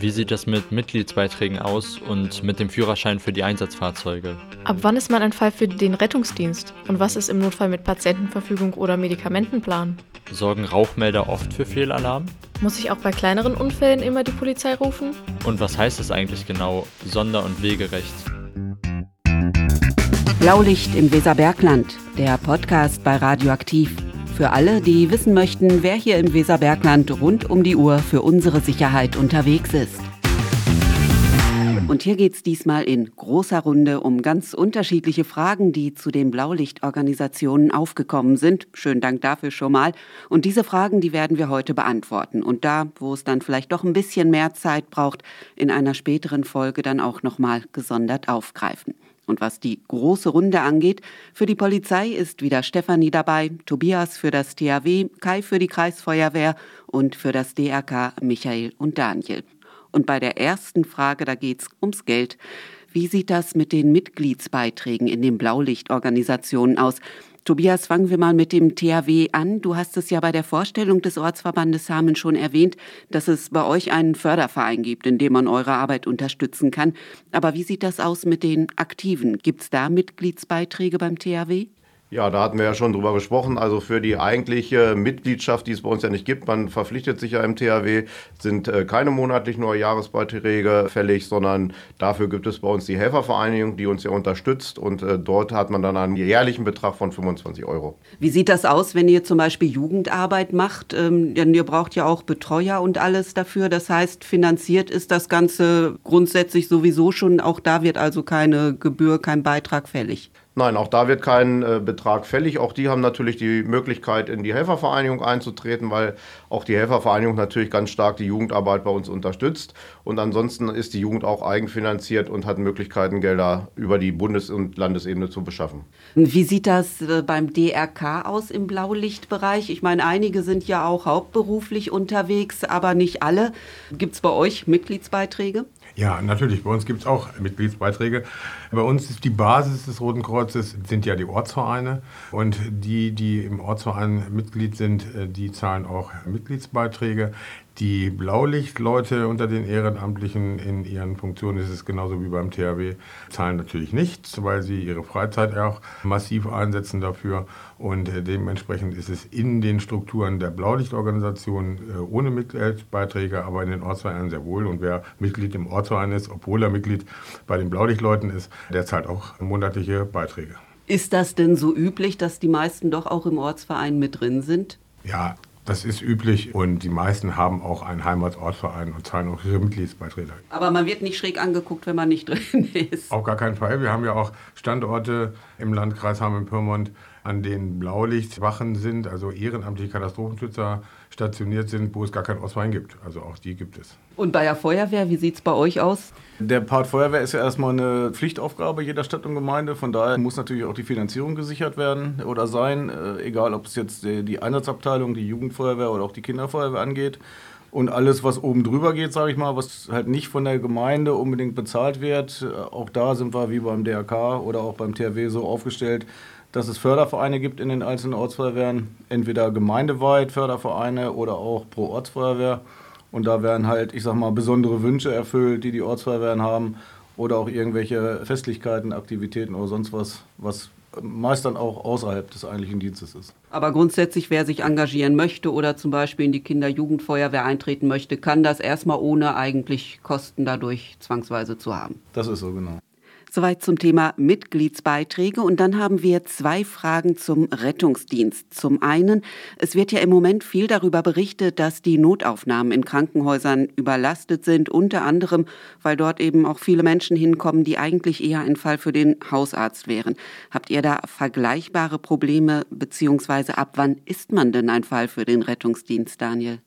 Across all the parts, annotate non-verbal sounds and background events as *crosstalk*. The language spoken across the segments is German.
Wie sieht es mit Mitgliedsbeiträgen aus und mit dem Führerschein für die Einsatzfahrzeuge? Ab wann ist man ein Fall für den Rettungsdienst? Und was ist im Notfall mit Patientenverfügung oder Medikamentenplan? Sorgen Rauchmelder oft für Fehlalarm? Muss ich auch bei kleineren Unfällen immer die Polizei rufen? Und was heißt es eigentlich genau, Sonder- und Wegerecht? Blaulicht im Weserbergland, der Podcast bei Radioaktiv. Für alle, die wissen möchten, wer hier im Weserbergland rund um die Uhr für unsere Sicherheit unterwegs ist. Und hier geht es diesmal in großer Runde um ganz unterschiedliche Fragen, die zu den Blaulichtorganisationen aufgekommen sind. Schönen Dank dafür schon mal. Und diese Fragen, die werden wir heute beantworten. Und da, wo es dann vielleicht doch ein bisschen mehr Zeit braucht, in einer späteren Folge dann auch nochmal gesondert aufgreifen. Und was die große Runde angeht, für die Polizei ist wieder Stefanie dabei, Tobias für das THW, Kai für die Kreisfeuerwehr und für das DRK Michael und Daniel. Und bei der ersten Frage, da geht's ums Geld. Wie sieht das mit den Mitgliedsbeiträgen in den Blaulichtorganisationen aus? Tobias, fangen wir mal mit dem THW an. Du hast es ja bei der Vorstellung des Ortsverbandes Hameln schon erwähnt, dass es bei euch einen Förderverein gibt, in dem man eure Arbeit unterstützen kann. Aber wie sieht das aus mit den Aktiven? Gibt es da Mitgliedsbeiträge beim THW? Ja, da hatten wir ja schon drüber gesprochen. Also für die eigentliche Mitgliedschaft, die es bei uns ja nicht gibt, man verpflichtet sich ja im THW, sind äh, keine monatlichen oder Jahresbeiträge fällig, sondern dafür gibt es bei uns die Helfervereinigung, die uns ja unterstützt und äh, dort hat man dann einen jährlichen Betrag von 25 Euro. Wie sieht das aus, wenn ihr zum Beispiel Jugendarbeit macht? Ähm, denn ihr braucht ja auch Betreuer und alles dafür. Das heißt, finanziert ist das Ganze grundsätzlich sowieso schon. Auch da wird also keine Gebühr, kein Beitrag fällig. Nein, auch da wird kein äh, Betrag fällig. Auch die haben natürlich die Möglichkeit, in die Helfervereinigung einzutreten, weil auch die Helfervereinigung natürlich ganz stark die Jugendarbeit bei uns unterstützt. Und ansonsten ist die Jugend auch eigenfinanziert und hat Möglichkeiten, Gelder über die Bundes- und Landesebene zu beschaffen. Wie sieht das äh, beim DRK aus im Blaulichtbereich? Ich meine, einige sind ja auch hauptberuflich unterwegs, aber nicht alle. Gibt es bei euch Mitgliedsbeiträge? Ja, natürlich. Bei uns gibt es auch Mitgliedsbeiträge. Bei uns ist die Basis des Roten Kreuzes sind ja die Ortsvereine. Und die, die im Ortsverein Mitglied sind, äh, die zahlen auch Mitgliedsbeiträge. Die Blaulichtleute unter den Ehrenamtlichen in ihren Funktionen ist es genauso wie beim THW, zahlen natürlich nichts, weil sie ihre Freizeit auch massiv einsetzen dafür. Und äh, dementsprechend ist es in den Strukturen der Blaulichtorganisation äh, ohne Mitgliedsbeiträge, aber in den Ortsvereinen sehr wohl. Und wer Mitglied im Ortsverein ist, obwohl er Mitglied bei den Blaulichtleuten ist, der zahlt auch monatliche Beiträge. Ist das denn so üblich, dass die meisten doch auch im Ortsverein mit drin sind? Ja, das ist üblich und die meisten haben auch einen Heimatsortverein und zahlen auch ihre Mitgliedsbeiträge. Aber man wird nicht schräg angeguckt, wenn man nicht *laughs* drin ist. Auf gar keinen Fall. Wir haben ja auch Standorte im Landkreis Hameln-Pyrmont, an denen Blaulichtwachen sind, also ehrenamtliche Katastrophenschützer stationiert sind, wo es gar keinen Ortsverein gibt. Also auch die gibt es. Und bei der Feuerwehr, wie sieht es bei euch aus? Der Part Feuerwehr ist ja erstmal eine Pflichtaufgabe jeder Stadt und Gemeinde. Von daher muss natürlich auch die Finanzierung gesichert werden oder sein, äh, egal ob es jetzt die Einsatzabteilung, die Jugendfeuerwehr oder auch die Kinderfeuerwehr angeht. Und alles, was oben drüber geht, sage ich mal, was halt nicht von der Gemeinde unbedingt bezahlt wird, äh, auch da sind wir wie beim DRK oder auch beim THW so aufgestellt, dass es Fördervereine gibt in den einzelnen Ortsfeuerwehren, entweder gemeindeweit Fördervereine oder auch pro Ortsfeuerwehr. Und da werden halt, ich sag mal, besondere Wünsche erfüllt, die die Ortsfeuerwehren haben oder auch irgendwelche Festlichkeiten, Aktivitäten oder sonst was, was meist dann auch außerhalb des eigentlichen Dienstes ist. Aber grundsätzlich, wer sich engagieren möchte oder zum Beispiel in die Kinder-Jugendfeuerwehr eintreten möchte, kann das erstmal ohne eigentlich Kosten dadurch zwangsweise zu haben. Das ist so, genau. Soweit zum Thema Mitgliedsbeiträge. Und dann haben wir zwei Fragen zum Rettungsdienst. Zum einen, es wird ja im Moment viel darüber berichtet, dass die Notaufnahmen in Krankenhäusern überlastet sind, unter anderem, weil dort eben auch viele Menschen hinkommen, die eigentlich eher ein Fall für den Hausarzt wären. Habt ihr da vergleichbare Probleme, beziehungsweise ab wann ist man denn ein Fall für den Rettungsdienst, Daniel?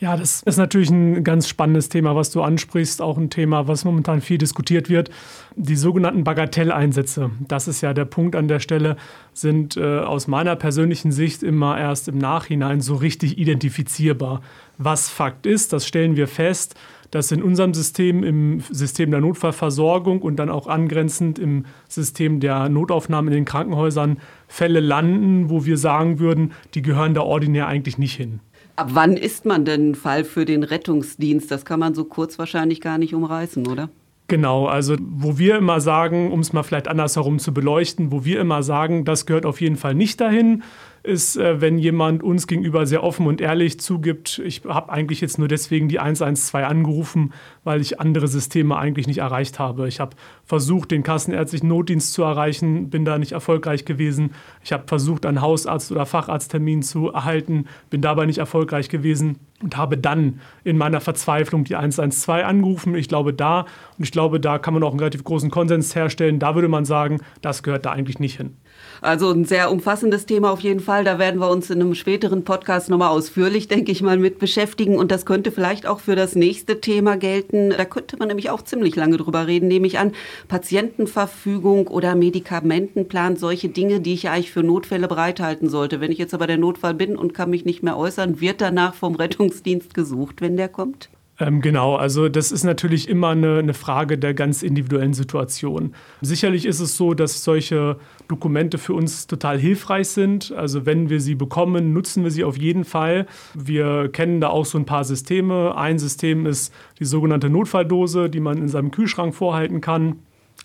Ja, das ist natürlich ein ganz spannendes Thema, was du ansprichst. Auch ein Thema, was momentan viel diskutiert wird. Die sogenannten Bagatelleinsätze. Das ist ja der Punkt an der Stelle, sind äh, aus meiner persönlichen Sicht immer erst im Nachhinein so richtig identifizierbar. Was Fakt ist, das stellen wir fest, dass in unserem System, im System der Notfallversorgung und dann auch angrenzend im System der Notaufnahme in den Krankenhäusern Fälle landen, wo wir sagen würden, die gehören da ordinär eigentlich nicht hin. Ab wann ist man denn ein Fall für den Rettungsdienst? Das kann man so kurz wahrscheinlich gar nicht umreißen, oder? Genau, also wo wir immer sagen, um es mal vielleicht andersherum zu beleuchten, wo wir immer sagen, das gehört auf jeden Fall nicht dahin, ist, äh, wenn jemand uns gegenüber sehr offen und ehrlich zugibt, ich habe eigentlich jetzt nur deswegen die 112 angerufen, weil ich andere Systeme eigentlich nicht erreicht habe. Ich habe versucht, den kassenärztlichen Notdienst zu erreichen, bin da nicht erfolgreich gewesen. Ich habe versucht, einen Hausarzt- oder Facharzttermin zu erhalten, bin dabei nicht erfolgreich gewesen und habe dann in meiner Verzweiflung die 112 angerufen. Ich glaube da, und ich glaube, da kann man auch einen relativ großen Konsens herstellen, da würde man sagen, das gehört da eigentlich nicht hin. Also ein sehr umfassendes Thema auf jeden Fall. Da werden wir uns in einem späteren Podcast nochmal ausführlich, denke ich mal, mit beschäftigen. Und das könnte vielleicht auch für das nächste Thema gelten. Da könnte man nämlich auch ziemlich lange drüber reden, nehme ich an. Patientenverfügung oder Medikamentenplan, solche Dinge, die ich eigentlich für Notfälle bereithalten sollte. Wenn ich jetzt aber der Notfall bin und kann mich nicht mehr äußern, wird danach vom Rettungsdienst gesucht, wenn der kommt? Ähm, genau, also das ist natürlich immer eine, eine, Frage der ganz individuellen Situation. Sicherlich ist es so, dass solche Dokumente für uns total hilfreich sind. Also wenn wir sie bekommen, nutzen wir sie auf jeden Fall. Wir kennen da auch so ein paar Systeme. Ein System ist die sogenannte Notfalldose, die man in seinem Kühlschrank vorhalten kann.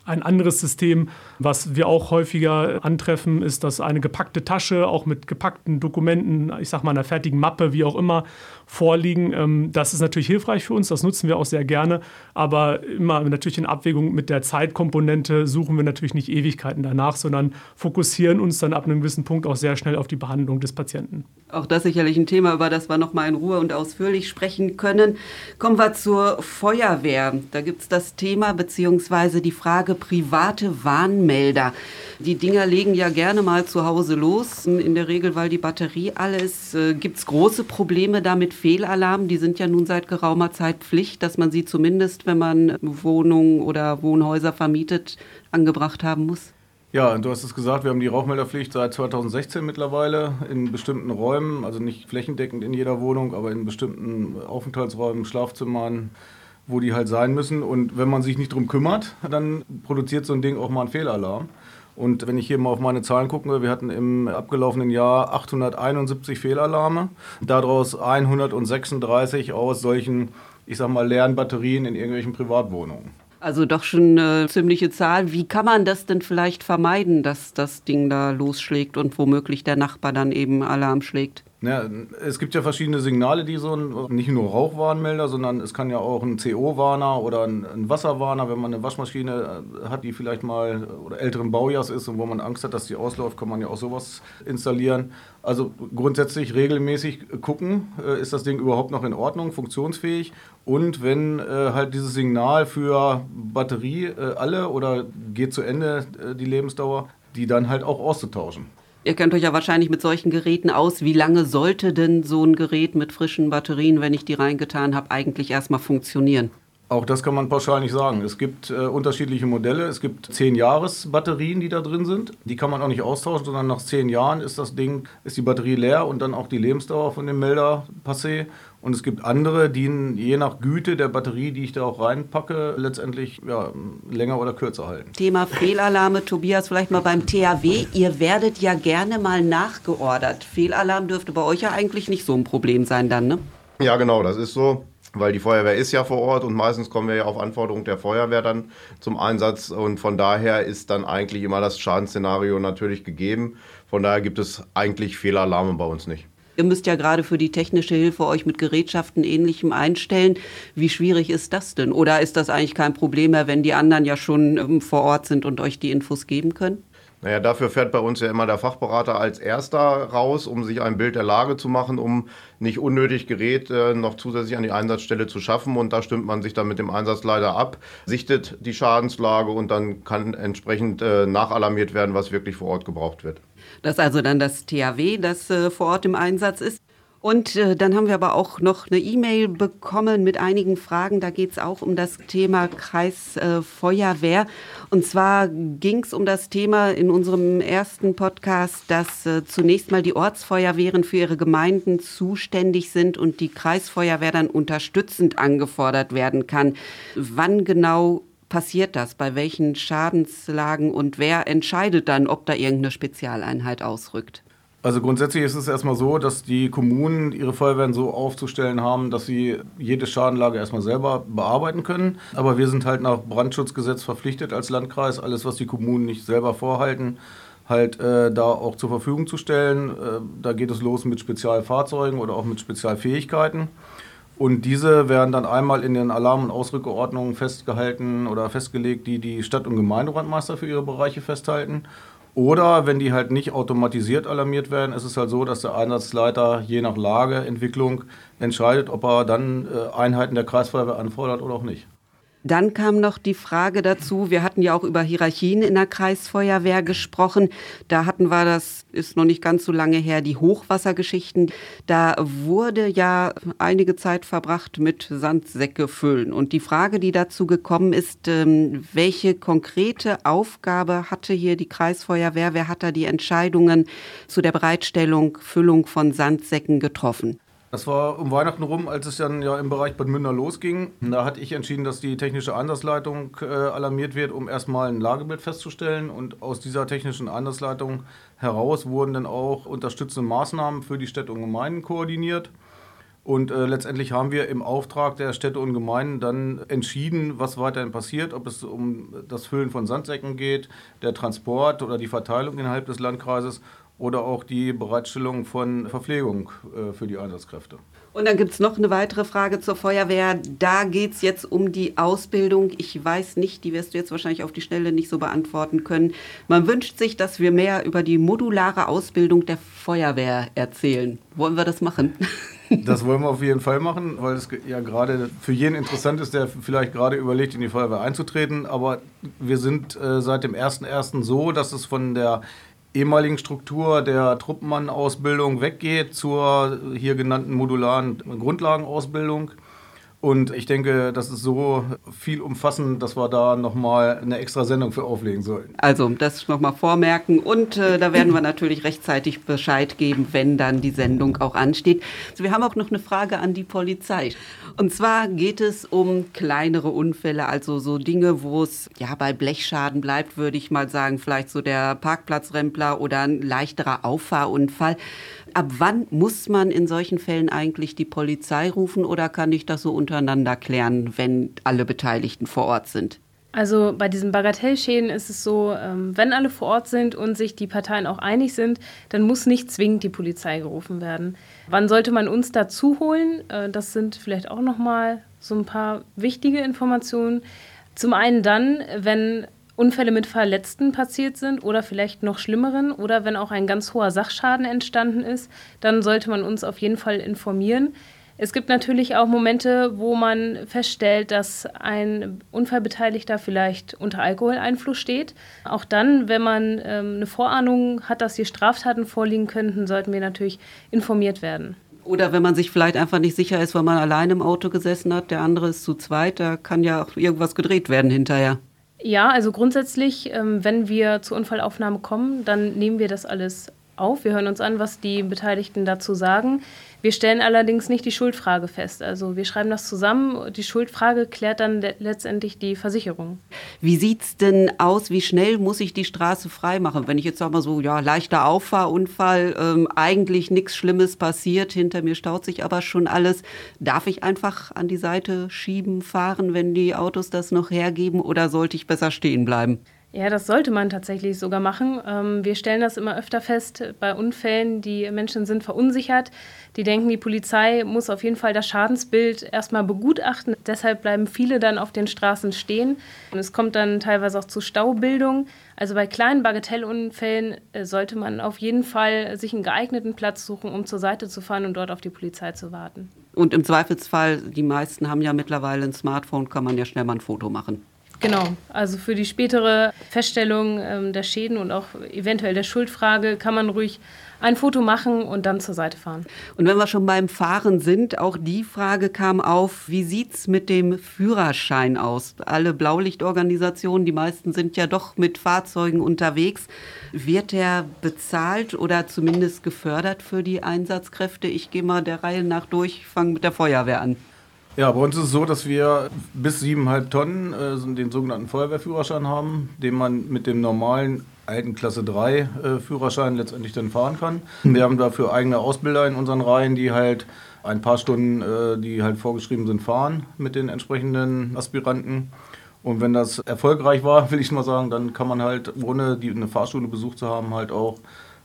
Ein anderes System, was wir auch häufiger antreffen, ist, dass eine gepackte Tasche auch mit gepackten Dokumenten, ich sag mal einer fertigen Mappe, wie auch immer, vorliegen. Ähm, das ist natürlich hilfreich für uns, das nutzen wir auch sehr gerne, aber immer natürlich in Abwägung mit der Zeitkomponente suchen wir natürlich nicht Ewigkeiten danach, sondern fokussieren uns dann ab einem gewissen Punkt auch sehr schnell auf die Behandlung des Patienten. Auch das sicherlich ein Thema, über das wir noch mal in Ruhe und ausführlich sprechen können. Kommen wir zur Feuerwehr. Da gibt es das Thema bzw. die Frage private Warnmelder. Die Dinger legen ja gerne mal zu Hause los, in der Regel, weil die Batterie alles. Äh, gibt es große Probleme damit Fehlalarm? Die sind ja nun seit geraumer Zeit Pflicht, dass man sie zumindest, wenn man Wohnungen oder Wohnhäuser vermietet, angebracht haben muss. Ja, du hast es gesagt, wir haben die Rauchmelderpflicht seit 2016 mittlerweile in bestimmten Räumen, also nicht flächendeckend in jeder Wohnung, aber in bestimmten Aufenthaltsräumen, Schlafzimmern, wo die halt sein müssen. Und wenn man sich nicht drum kümmert, dann produziert so ein Ding auch mal einen Fehlalarm. Und wenn ich hier mal auf meine Zahlen gucke, wir hatten im abgelaufenen Jahr 871 Fehlalarme, daraus 136 aus solchen, ich sag mal, leeren Batterien in irgendwelchen Privatwohnungen. Also doch schon eine ziemliche Zahl. Wie kann man das denn vielleicht vermeiden, dass das Ding da losschlägt und womöglich der Nachbar dann eben Alarm schlägt? Ja, es gibt ja verschiedene Signale, die so ein, nicht nur Rauchwarnmelder, sondern es kann ja auch ein CO-Warner oder ein, ein, Wasserwarner, wenn man eine Waschmaschine äh, hat, die vielleicht mal oder älteren Baujahrs ist und wo man Angst hat, dass die ausläuft, kann man ja auch sowas installieren. Also grundsätzlich regelmäßig gucken, äh, ist das Ding überhaupt noch in Ordnung, funktionsfähig und wenn äh, halt dieses Signal für Batterie alle oder geht zu Ende die Lebensdauer, die dann halt auch auszutauschen. Ihr kennt euch ja wahrscheinlich mit solchen Geräten aus. Wie lange sollte denn so ein Gerät mit frischen Batterien, wenn ich die reingetan habe, eigentlich erstmal funktionieren? Auch das kann man pauschal nicht sagen. Es gibt äh, unterschiedliche Modelle. Es gibt 10 Jahres Batterien, die da drin sind. Die kann man auch nicht austauschen, sondern nach 10 Jahren ist das Ding, ist die Batterie leer und dann auch die Lebensdauer von dem Melder passé. Und es gibt andere, die je nach Güte der Batterie, die ich da auch reinpacke, letztendlich ja, länger oder kürzer halten. Thema *laughs* Fehlalarme, Tobias, vielleicht mal beim THW. Ihr werdet ja gerne mal nachgeordert. Fehlalarm dürfte bei euch ja eigentlich nicht so ein Problem sein dann, ne? Ja, genau, das ist so weil die Feuerwehr ist ja vor Ort und meistens kommen wir ja auf Anforderung der Feuerwehr dann zum Einsatz und von daher ist dann eigentlich immer das Schadensszenario natürlich gegeben. Von daher gibt es eigentlich Fehlalarme bei uns nicht. Ihr müsst ja gerade für die technische Hilfe euch mit Gerätschaften ähnlichem einstellen. Wie schwierig ist das denn? Oder ist das eigentlich kein Problem mehr, wenn die anderen ja schon ähm, vor Ort sind und euch die Infos geben können? Naja, dafür fährt bei uns ja immer der Fachberater als erster raus, um sich ein Bild der Lage zu machen, um nicht unnötig Gerät äh, noch zusätzlich an die Einsatzstelle zu schaffen. Und da stimmt man sich dann mit dem Einsatzleiter ab, sichtet die Schadenslage und dann kann entsprechend äh, nachalarmiert werden, was wirklich vor Ort gebraucht wird. Das ist also dann das THW, das äh, vor Ort im Einsatz ist. Und äh, dann haben wir aber auch noch eine E-Mail bekommen mit einigen Fragen. Da geht es auch um das Thema Kreisfeuerwehr. Äh, und zwar ging es um das Thema in unserem ersten Podcast, dass äh, zunächst mal die Ortsfeuerwehren für ihre Gemeinden zuständig sind und die Kreisfeuerwehr dann unterstützend angefordert werden kann. Wann genau passiert das? Bei welchen Schadenslagen und wer entscheidet dann, ob da irgendeine Spezialeinheit ausrückt? Also grundsätzlich ist es erstmal so, dass die Kommunen ihre Feuerwehren so aufzustellen haben, dass sie jede Schadenlage erstmal selber bearbeiten können. Aber wir sind halt nach Brandschutzgesetz verpflichtet als Landkreis, alles, was die Kommunen nicht selber vorhalten, halt äh, da auch zur Verfügung zu stellen. Äh, da geht es los mit Spezialfahrzeugen oder auch mit Spezialfähigkeiten. Und diese werden dann einmal in den Alarm- und Ausrückeordnungen festgehalten oder festgelegt, die die Stadt- und Gemeindebrandmeister für ihre Bereiche festhalten. Oder wenn die halt nicht automatisiert alarmiert werden, ist es halt so, dass der Einsatzleiter je nach Lageentwicklung entscheidet, ob er dann äh, Einheiten der Kreisfeuerwehr anfordert oder auch nicht. Dann kam noch die Frage dazu, wir hatten ja auch über Hierarchien in der Kreisfeuerwehr gesprochen. Da hatten wir, das ist noch nicht ganz so lange her, die Hochwassergeschichten. Da wurde ja einige Zeit verbracht mit Sandsäcke füllen. Und die Frage, die dazu gekommen ist, ähm, welche konkrete Aufgabe hatte hier die Kreisfeuerwehr? Wer hat da die Entscheidungen zu der Bereitstellung, Füllung von Sandsäcken getroffen? Das war um Weihnachten rum, als es dann ja im Bereich Bad Münder losging. Da hatte ich entschieden, dass die technische Einsatzleitung äh, alarmiert wird, um erstmal ein Lagebild festzustellen. Und aus dieser technischen Einsatzleitung heraus wurden dann auch unterstützende Maßnahmen für die Städte und Gemeinden koordiniert. Und äh, letztendlich haben wir im Auftrag der Städte und Gemeinden dann entschieden, was weiterhin passiert, ob es um das Füllen von Sandsäcken geht, der Transport oder die Verteilung innerhalb des Landkreises oder auch die Bereitstellung von Verpflegung äh, für die Einsatzkräfte. Und dann gibt es noch eine weitere Frage zur Feuerwehr. Da geht es jetzt um die Ausbildung. Ich weiß nicht, die wirst du jetzt wahrscheinlich auf die Schnelle nicht so beantworten können. Man wünscht sich, dass wir mehr über die modulare Ausbildung der Feuerwehr erzählen. Wollen wir das machen? *laughs* Das wollen wir auf jeden Fall machen, weil es ja gerade für jeden interessant ist, der vielleicht gerade überlegt, in die Feuerwehr einzutreten. Aber wir sind äh, seit dem 1.1. so, dass es von der ehemaligen Struktur der Truppenmann-Ausbildung weggeht zur hier genannten modularen Grundlagenausbildung. Und ich denke, das ist so viel umfassend, dass wir da nochmal eine extra Sendung für auflegen sollten. Also das nochmal vormerken und äh, da werden wir natürlich rechtzeitig Bescheid geben, wenn dann die Sendung auch ansteht. Also wir haben auch noch eine Frage an die Polizei. Und zwar geht es um kleinere Unfälle, also so Dinge, wo es ja bei Blechschaden bleibt, würde ich mal sagen, vielleicht so der Parkplatzrempler oder ein leichterer Auffahrunfall ab wann muss man in solchen Fällen eigentlich die Polizei rufen oder kann ich das so untereinander klären, wenn alle Beteiligten vor Ort sind? Also bei diesen Bagatellschäden ist es so, ähm, wenn alle vor Ort sind und sich die Parteien auch einig sind, dann muss nicht zwingend die Polizei gerufen werden. Wann sollte man uns dazu holen? Äh, das sind vielleicht auch noch mal so ein paar wichtige Informationen. Zum einen dann, wenn Unfälle mit Verletzten passiert sind oder vielleicht noch schlimmeren oder wenn auch ein ganz hoher Sachschaden entstanden ist, dann sollte man uns auf jeden Fall informieren. Es gibt natürlich auch Momente, wo man feststellt, dass ein Unfallbeteiligter vielleicht unter Alkoholeinfluss steht. Auch dann, wenn man ähm, eine Vorahnung hat, dass hier Straftaten vorliegen könnten, sollten wir natürlich informiert werden. Oder wenn man sich vielleicht einfach nicht sicher ist, weil man allein im Auto gesessen hat, der andere ist zu zweit, da kann ja auch irgendwas gedreht werden hinterher. Ja, also grundsätzlich, ähm, wenn wir zur Unfallaufnahme kommen, dann nehmen wir das alles auf. Wir hören uns an, was die Beteiligten dazu sagen. Wir stellen allerdings nicht die Schuldfrage fest. Also wir schreiben das zusammen. Die Schuldfrage klärt dann letztendlich die Versicherung. Wie sieht es denn aus? Wie schnell muss ich die Straße freimachen? Wenn ich jetzt sage mal so, ja, leichter Auffahrunfall, ähm, eigentlich nichts Schlimmes passiert, hinter mir staut sich aber schon alles. Darf ich einfach an die Seite schieben, fahren, wenn die Autos das noch hergeben oder sollte ich besser stehen bleiben? Ja, das sollte man tatsächlich sogar machen. Ähm, wir stellen das immer öfter fest bei Unfällen. Die Menschen sind verunsichert. Die denken, die Polizei muss auf jeden Fall das Schadensbild erstmal begutachten. Deshalb bleiben viele dann auf den Straßen stehen. Und es kommt dann teilweise auch zu Staubildung. Also bei kleinen Bagatellunfällen äh, sollte man auf jeden Fall sich einen geeigneten Platz suchen, um zur Seite zu fahren und dort auf die Polizei zu warten. Und im Zweifelsfall, die meisten haben ja mittlerweile ein Smartphone, kann man ja schnell mal ein Foto machen. Genau, also für die spätere Feststellung ähm, der Schäden und auch eventuell der Schuldfrage kann man ruhig ein Foto machen und dann zur Seite fahren. Und wenn wir schon beim Fahren sind, auch die Frage kam auf, wie sieht es mit dem Führerschein aus? Alle Blaulichtorganisationen, die meisten sind ja doch mit Fahrzeugen unterwegs. Wird der bezahlt oder zumindest gefördert für die Einsatzkräfte? Ich gehe mal der Reihe nach durch, fange mit der Feuerwehr an. Ja, bei uns ist es so, dass wir bis 7,5 Tonnen äh, den sogenannten Feuerwehrführerschein haben, den man mit dem normalen alten Klasse 3 äh, Führerschein letztendlich dann fahren kann. Wir haben dafür eigene Ausbilder in unseren Reihen, die halt ein paar Stunden, äh, die halt vorgeschrieben sind, fahren mit den entsprechenden Aspiranten. Und wenn das erfolgreich war, *laughs* will ich mal sagen, dann kann man halt, ohne die, eine Fahrschule besucht zu haben, halt auch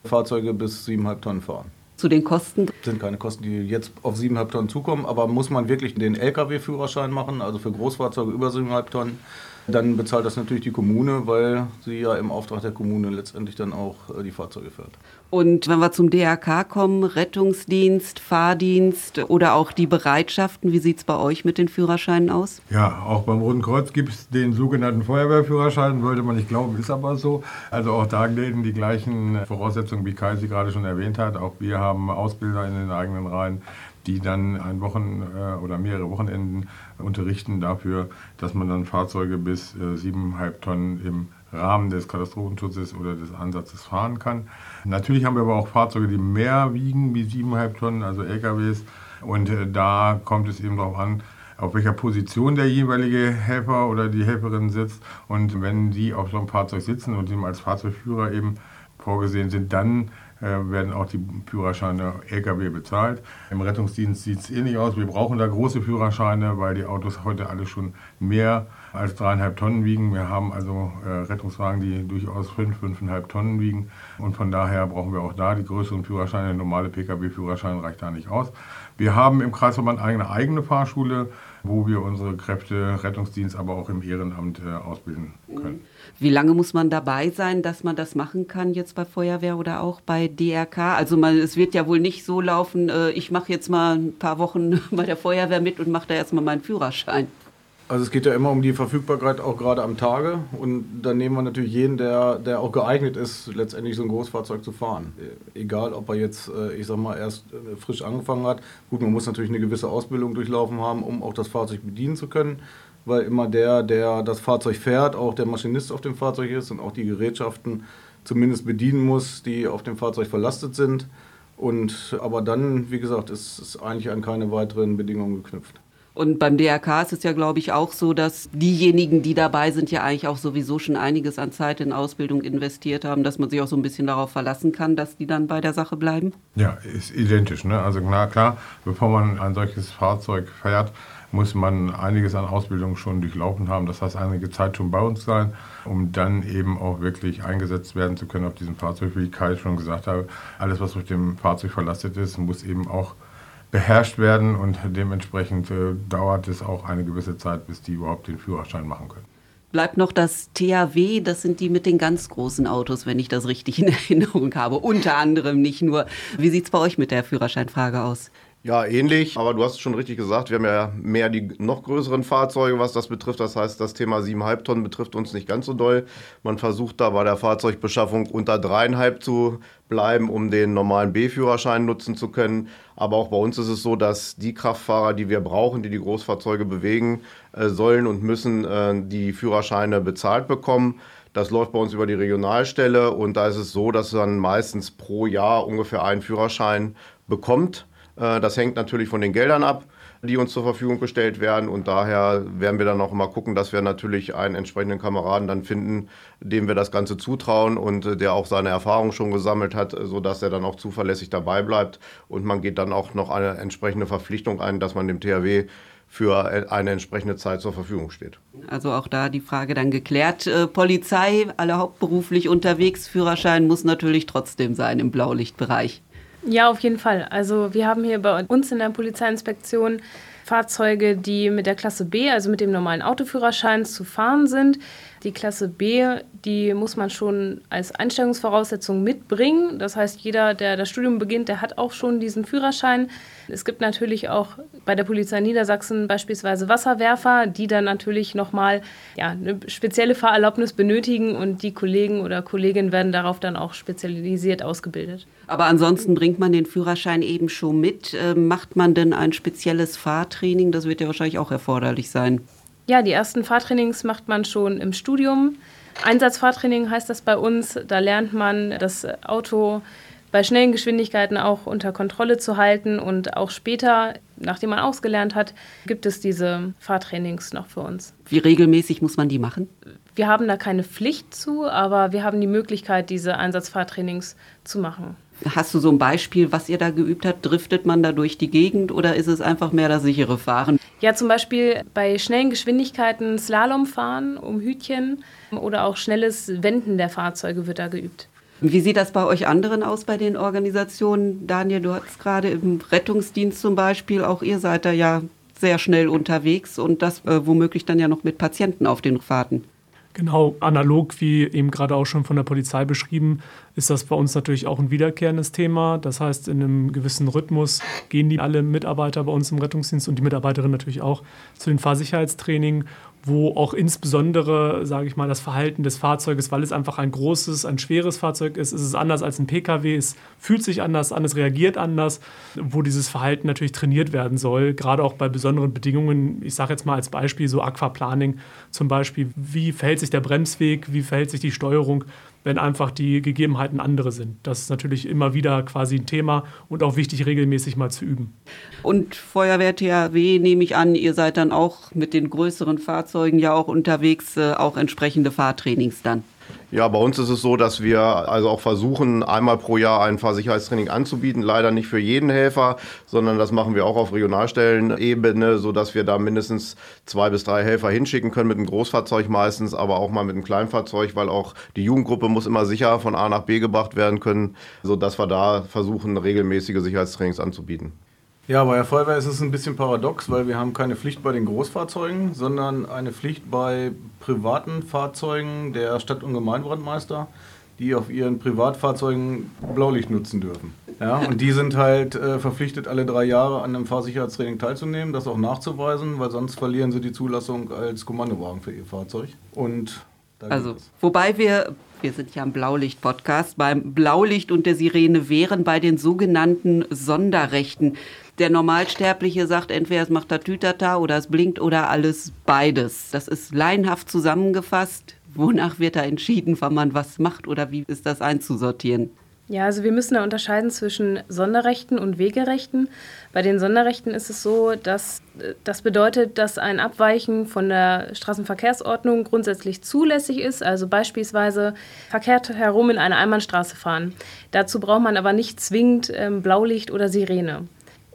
Fahrzeuge bis 7,5 Tonnen fahren. Zu den Kosten? Das sind keine Kosten, die jetzt auf 7,5 Tonnen zukommen, aber muss man wirklich den Lkw-Führerschein machen, also für Großfahrzeuge über 7,5 Tonnen, dann bezahlt das natürlich die Kommune, weil sie ja im Auftrag der Kommune letztendlich dann auch äh, die Fahrzeuge fährt. Und wenn wir zum DRK kommen, Rettungsdienst, Fahrdienst oder auch die Bereitschaften, wie sieht es bei euch mit den Führerscheinen aus? Ja, auch beim Roten Kreuz gibt es den sogenannten Feuerwehrführerschein, wollte man nicht glauben, ist aber so. Also auch da gelten die gleichen Voraussetzungen, wie Kai sie gerade schon erwähnt hat. Auch wir haben Ausbilder in den eigenen Reihen, die dann ein Wochen äh, oder mehrere Wochenenden unterrichten dafür, dass man dann Fahrzeuge bis äh, 7,5 Tonnen im Rahmen des Katastrophenschutzes oder des Ansatzes fahren kann. Natürlich haben wir aber auch Fahrzeuge, die mehr wiegen wie 7,5 Tonnen, also LKWs. Und äh, da kommt es eben darauf an, auf welcher Position der jeweilige Helfer oder die Helferin sitzt. Und wenn die auf so einem Fahrzeug sitzen und ihm als Fahrzeugführer eben vorgesehen sind, dann äh, werden auch die Führerscheine Lkw bezahlt. Im Rettungsdienst sieht es ähnlich aus. Wir brauchen da große Führerscheine, weil die Autos heute alle schon mehr als dreieinhalb Tonnen wiegen. Wir haben also äh, Rettungswagen, die durchaus fünf, fünfeinhalb Tonnen wiegen. Und von daher brauchen wir auch da die größeren Führerscheine. Der normale Pkw-Führerschein reicht da nicht aus. Wir haben im Kreisverband eine eigene Fahrschule, wo wir unsere Kräfte, Rettungsdienst, aber auch im Ehrenamt äh, ausbilden können. Wie lange muss man dabei sein, dass man das machen kann, jetzt bei Feuerwehr oder auch bei DRK? Also man, es wird ja wohl nicht so laufen, äh, ich mache jetzt mal ein paar Wochen *laughs* bei der Feuerwehr mit und mache da erstmal meinen Führerschein. Also es geht ja immer um die Verfügbarkeit auch gerade am Tage und dann nehmen wir natürlich jeden, der, der auch geeignet ist, letztendlich so ein Großfahrzeug zu fahren. Egal, ob er jetzt, äh, ich sag mal, erst äh, frisch angefangen hat. Gut, man muss natürlich eine gewisse Ausbildung durchlaufen haben, um auch das Fahrzeug bedienen zu können, weil immer der, der das Fahrzeug fährt, auch der Maschinist auf dem Fahrzeug ist und auch die Gerätschaften zumindest bedienen muss, die auf dem Fahrzeug verlastet sind. Und aber dann, wie gesagt, ist es eigentlich an keine weiteren Bedingungen geknüpft. Und beim DRK ist es ja, glaube ich, auch so, dass diejenigen, die dabei sind, ja eigentlich auch sowieso schon einiges an Zeit in Ausbildung investiert haben, dass man sich auch so ein bisschen darauf verlassen kann, dass die dann bei der Sache bleiben. Ja, ist identisch. Ne? Also na klar, bevor man ein solches Fahrzeug fährt, muss man einiges an Ausbildung schon durchlaufen haben. Das heißt, einige Zeit schon bei uns sein, um dann eben auch wirklich eingesetzt werden zu können auf diesem Fahrzeug. Wie Kai schon gesagt hat, alles, was durch dem Fahrzeug verlastet ist, muss eben auch beherrscht werden und dementsprechend äh, dauert es auch eine gewisse Zeit, bis die überhaupt den Führerschein machen können. Bleibt noch das THW, das sind die mit den ganz großen Autos, wenn ich das richtig in *laughs* Erinnerung habe. Unter anderem nicht nur. Wie sieht es bei euch mit der Führerscheinfrage aus? Ja, ähnlich, aber du hast es schon richtig gesagt, wir haben ja mehr die noch größeren Fahrzeuge, was das betrifft. Das heißt, das Thema 7,5 Tonnen betrifft uns nicht ganz so doll. Man versucht da bei der Fahrzeugbeschaffung unter 3,5 zu bleiben, um den normalen B-Führerschein nutzen zu können. Aber auch bei uns ist es so, dass die Kraftfahrer, die wir brauchen, die die Großfahrzeuge bewegen, äh, sollen und müssen äh, die Führerscheine bezahlt bekommen. Das läuft bei uns über die Regionalstelle und da ist es so, dass man meistens pro Jahr ungefähr einen Führerschein bekommt. Äh, das hängt natürlich von den Geldern ab, die uns zur Verfügung gestellt werden. Und daher werden wir dann auch immer gucken, dass wir natürlich einen entsprechenden Kameraden dann finden, dem wir das Ganze zutrauen und äh, der auch seine Erfahrung schon gesammelt hat, sodass er dann auch zuverlässig dabei bleibt. Und man geht dann auch noch eine entsprechende Verpflichtung ein, dass man dem THW für eine entsprechende Zeit zur Verfügung steht. Also auch da die Frage dann geklärt. Äh, Polizei, alle hauptberuflich unterwegs, Führerschein muss natürlich trotzdem sein im Blaulichtbereich. Ja, auf jeden Fall. Also wir haben hier bei uns in der Polizeiinspektion Fahrzeuge, die mit der Klasse B, also mit dem normalen Autoführerschein zu fahren sind. Die Klasse B, die muss man schon als Einstellungsvoraussetzung mitbringen. Das heißt, jeder, der das Studium beginnt, der hat auch schon diesen Führerschein. Es gibt natürlich auch bei der Polizei Niedersachsen beispielsweise Wasserwerfer, die dann natürlich nochmal ja, eine spezielle Fahrerlaubnis benötigen und die Kollegen oder Kolleginnen werden darauf dann auch spezialisiert ausgebildet. Aber ansonsten bringt man den Führerschein eben schon mit. Ähm, macht man denn ein spezielles Fahrtraining? Das wird ja wahrscheinlich auch erforderlich sein. Ja, die ersten Fahrtrainings macht man schon im Studium. Einsatzfahrtraining heißt das bei uns. Da lernt man das Auto bei schnellen Geschwindigkeiten auch unter Kontrolle zu halten. Und auch später, nachdem man ausgelernt hat, gibt es diese Fahrtrainings noch für uns. Wie regelmäßig muss man die machen? Wir haben da keine Pflicht zu, aber wir haben die Möglichkeit, diese Einsatzfahrtrainings zu machen. Hast du so ein Beispiel, was ihr da geübt habt? Driftet man da durch die Gegend oder ist es einfach mehr das sichere Fahren? Ja, zum Beispiel bei schnellen Geschwindigkeiten Slalom fahren um Hütchen oder auch schnelles Wenden der Fahrzeuge wird da geübt. Wie sieht das bei euch anderen aus, bei den Organisationen? Daniel, du hast gerade im Rettungsdienst zum Beispiel, auch ihr seid da ja sehr schnell unterwegs und das äh, womöglich dann ja noch mit Patienten auf den Fahrten. Genau, analog wie eben gerade auch schon von der Polizei beschrieben, ist das bei uns natürlich auch ein wiederkehrendes Thema. Das heißt, in einem gewissen Rhythmus gehen die alle Mitarbeiter bei uns im Rettungsdienst und die Mitarbeiterin natürlich auch zu den Fahrsicherheitstraining wo auch insbesondere, sage ich mal, das Verhalten des Fahrzeuges, weil es einfach ein großes, ein schweres Fahrzeug ist, ist es anders als ein Pkw, es fühlt sich anders an, es reagiert anders, wo dieses Verhalten natürlich trainiert werden soll, gerade auch bei besonderen Bedingungen. Ich sage jetzt mal als Beispiel so Aquaplaning zum Beispiel, wie verhält sich der Bremsweg, wie verhält sich die Steuerung, wenn einfach die Gegebenheiten andere sind. Das ist natürlich immer wieder quasi ein Thema und auch wichtig, regelmäßig mal zu üben. Und Feuerwehr THW nehme ich an, ihr seid dann auch mit den größeren Fahrzeugen ja auch unterwegs, äh, auch entsprechende Fahrtrainings dann. Ja, bei uns ist es so, dass wir also auch versuchen, einmal pro Jahr ein Fahrsicherheitstraining anzubieten. Leider nicht für jeden Helfer, sondern das machen wir auch auf Regionalstellenebene, sodass wir da mindestens zwei bis drei Helfer hinschicken können mit einem Großfahrzeug meistens, aber auch mal mit einem Kleinfahrzeug, weil auch die Jugendgruppe muss immer sicher von A nach B gebracht werden können, sodass wir da versuchen, regelmäßige Sicherheitstrainings anzubieten. Ja, bei der Feuerwehr ist es ein bisschen paradox, weil wir haben keine Pflicht bei den Großfahrzeugen, sondern eine Pflicht bei privaten Fahrzeugen der Stadt- und Gemeindebrandmeister, die auf ihren Privatfahrzeugen Blaulicht nutzen dürfen. Ja, und die sind halt äh, verpflichtet, alle drei Jahre an einem Fahrsicherheitstraining teilzunehmen, das auch nachzuweisen, weil sonst verlieren sie die Zulassung als Kommandowagen für ihr Fahrzeug. Und also, wobei wir wir sind ja im Blaulicht-Podcast, beim Blaulicht und der Sirene wären bei den sogenannten Sonderrechten. Der Normalsterbliche sagt entweder es macht da Tütata oder es blinkt oder alles beides. Das ist laienhaft zusammengefasst. Wonach wird da entschieden, wann man was macht oder wie ist das einzusortieren? Ja, also wir müssen da unterscheiden zwischen Sonderrechten und Wegerechten. Bei den Sonderrechten ist es so, dass das bedeutet, dass ein Abweichen von der Straßenverkehrsordnung grundsätzlich zulässig ist. Also beispielsweise verkehrt herum in eine Einbahnstraße fahren. Dazu braucht man aber nicht zwingend ähm, Blaulicht oder Sirene.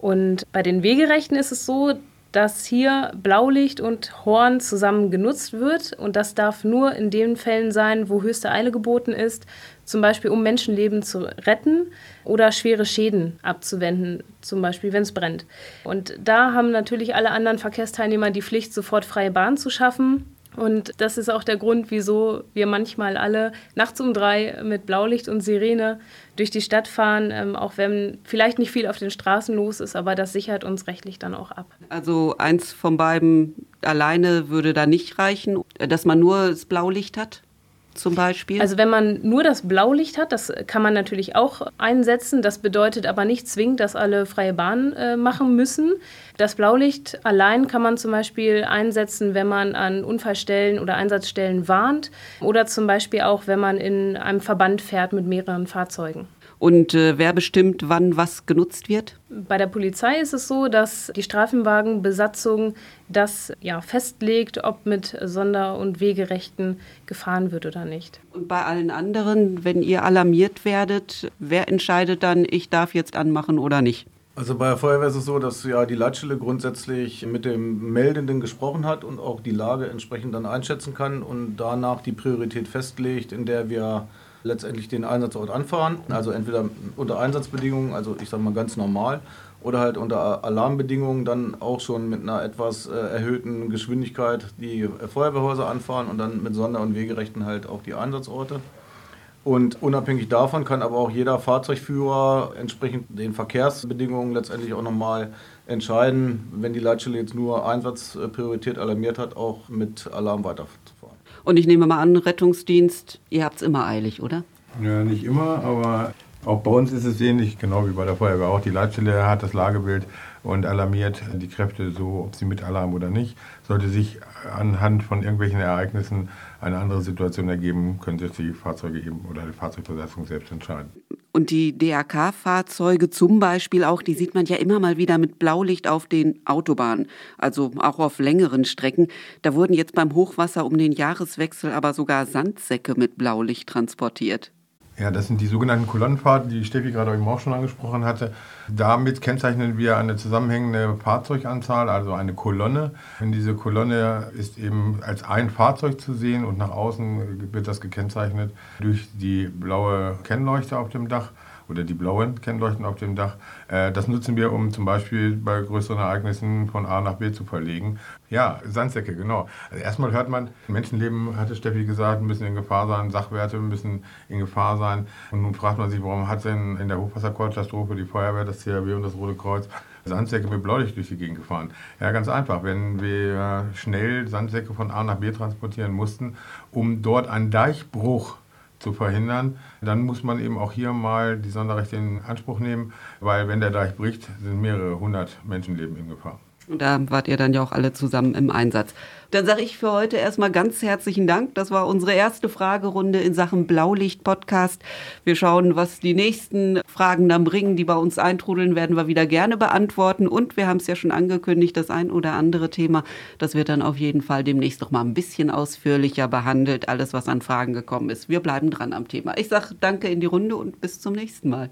Und bei den Wegerechten ist es so, dass hier Blaulicht und Horn zusammen genutzt wird. Und das darf nur in den Fällen sein, wo höchste Eile geboten ist, zum Beispiel um Menschenleben zu retten oder schwere Schäden abzuwenden, zum Beispiel wenn es brennt. Und da haben natürlich alle anderen Verkehrsteilnehmer die Pflicht, sofort freie Bahn zu schaffen. Und das ist auch der Grund, wieso wir manchmal alle nachts um drei mit Blaulicht und Sirene durch die Stadt fahren, ähm, auch wenn vielleicht nicht viel auf den Straßen los ist, aber das sichert uns rechtlich dann auch ab. Also eins von beiden alleine würde da nicht reichen, dass man nur das Blaulicht hat? Zum Beispiel? Also wenn man nur das Blaulicht hat, das kann man natürlich auch einsetzen. Das bedeutet aber nicht zwingend, dass alle freie Bahn äh, machen müssen. Das Blaulicht allein kann man zum Beispiel einsetzen, wenn man an Unfallstellen oder Einsatzstellen warnt oder zum Beispiel auch, wenn man in einem Verband fährt mit mehreren Fahrzeugen. Und äh, wer bestimmt, wann was genutzt wird? Bei der Polizei ist es so, dass die Streifenwagenbesatzung das ja, festlegt, ob mit Sonder- und Wegerechten gefahren wird oder nicht. Und bei allen anderen, wenn ihr alarmiert werdet, wer entscheidet dann, ich darf jetzt anmachen oder nicht? Also bei der Feuerwehr ist es so, dass ja die Leitstelle grundsätzlich mit dem Meldenden gesprochen hat und auch die Lage entsprechend dann einschätzen kann und danach die Priorität festlegt, in der wir letztendlich den Einsatzort anfahren. Also entweder unter Einsatzbedingungen, also ich sage mal ganz normal, oder halt unter Alarmbedingungen dann auch schon mit einer etwas äh, erhöhten Geschwindigkeit die Feuerwehrhäuser anfahren und dann mit Sonder- und Wegerechten halt auch die Einsatzorte. Und unabhängig davon kann aber auch jeder Fahrzeugführer entsprechend den Verkehrsbedingungen letztendlich auch nochmal entscheiden, wenn die Leitstelle jetzt nur Einsatzpriorität alarmiert hat, auch mit Alarm weiterzufahren. Und ich nehme mal an, Rettungsdienst, ihr habt es immer eilig, oder? Ja, nicht immer, aber auch bei uns ist es ähnlich, genau wie bei der Feuerwehr. Auch die Leitstelle hat das Lagebild und alarmiert die Kräfte so, ob sie mit Alarm oder nicht. Sollte sich anhand von irgendwelchen Ereignissen eine andere Situation ergeben, können sich die Fahrzeuge eben oder die Fahrzeugbesatzung selbst entscheiden. Und die DRK-Fahrzeuge zum Beispiel auch, die sieht man ja immer mal wieder mit Blaulicht auf den Autobahnen, also auch auf längeren Strecken. Da wurden jetzt beim Hochwasser um den Jahreswechsel aber sogar Sandsäcke mit Blaulicht transportiert. Ja, das sind die sogenannten Kolonnenfahrten, die Steffi gerade eben auch schon angesprochen hatte. Damit kennzeichnen wir eine zusammenhängende Fahrzeuganzahl, also eine Kolonne. Und diese Kolonne ist eben als ein Fahrzeug zu sehen und nach außen wird das gekennzeichnet durch die blaue Kennleuchte auf dem Dach oder die blauen Kennleuchten auf dem Dach. Äh, das nutzen wir, um zum Beispiel bei größeren Ereignissen von A nach B zu verlegen. Ja, Sandsäcke, genau. Also erstmal hört man, Menschenleben, hatte Steffi gesagt, müssen in Gefahr sein, Sachwerte müssen in Gefahr sein. Und nun fragt man sich, warum hat denn in der Hochwasserkatastrophe die Feuerwehr, das CRW und das Rote Kreuz Sandsäcke mit Blaulicht durch die Gegend gefahren? Ja, ganz einfach. Wenn wir schnell Sandsäcke von A nach B transportieren mussten, um dort einen Deichbruch zu verhindern, dann muss man eben auch hier mal die Sonderrechte in Anspruch nehmen, weil wenn der Deich bricht, sind mehrere hundert Menschenleben in Gefahr. Und da wart ihr dann ja auch alle zusammen im Einsatz. Dann sage ich für heute erstmal ganz herzlichen Dank. Das war unsere erste Fragerunde in Sachen Blaulicht-Podcast. Wir schauen, was die nächsten Fragen dann bringen, die bei uns eintrudeln, werden wir wieder gerne beantworten. Und wir haben es ja schon angekündigt, das ein oder andere Thema, das wird dann auf jeden Fall demnächst noch mal ein bisschen ausführlicher behandelt. Alles, was an Fragen gekommen ist. Wir bleiben dran am Thema. Ich sage danke in die Runde und bis zum nächsten Mal.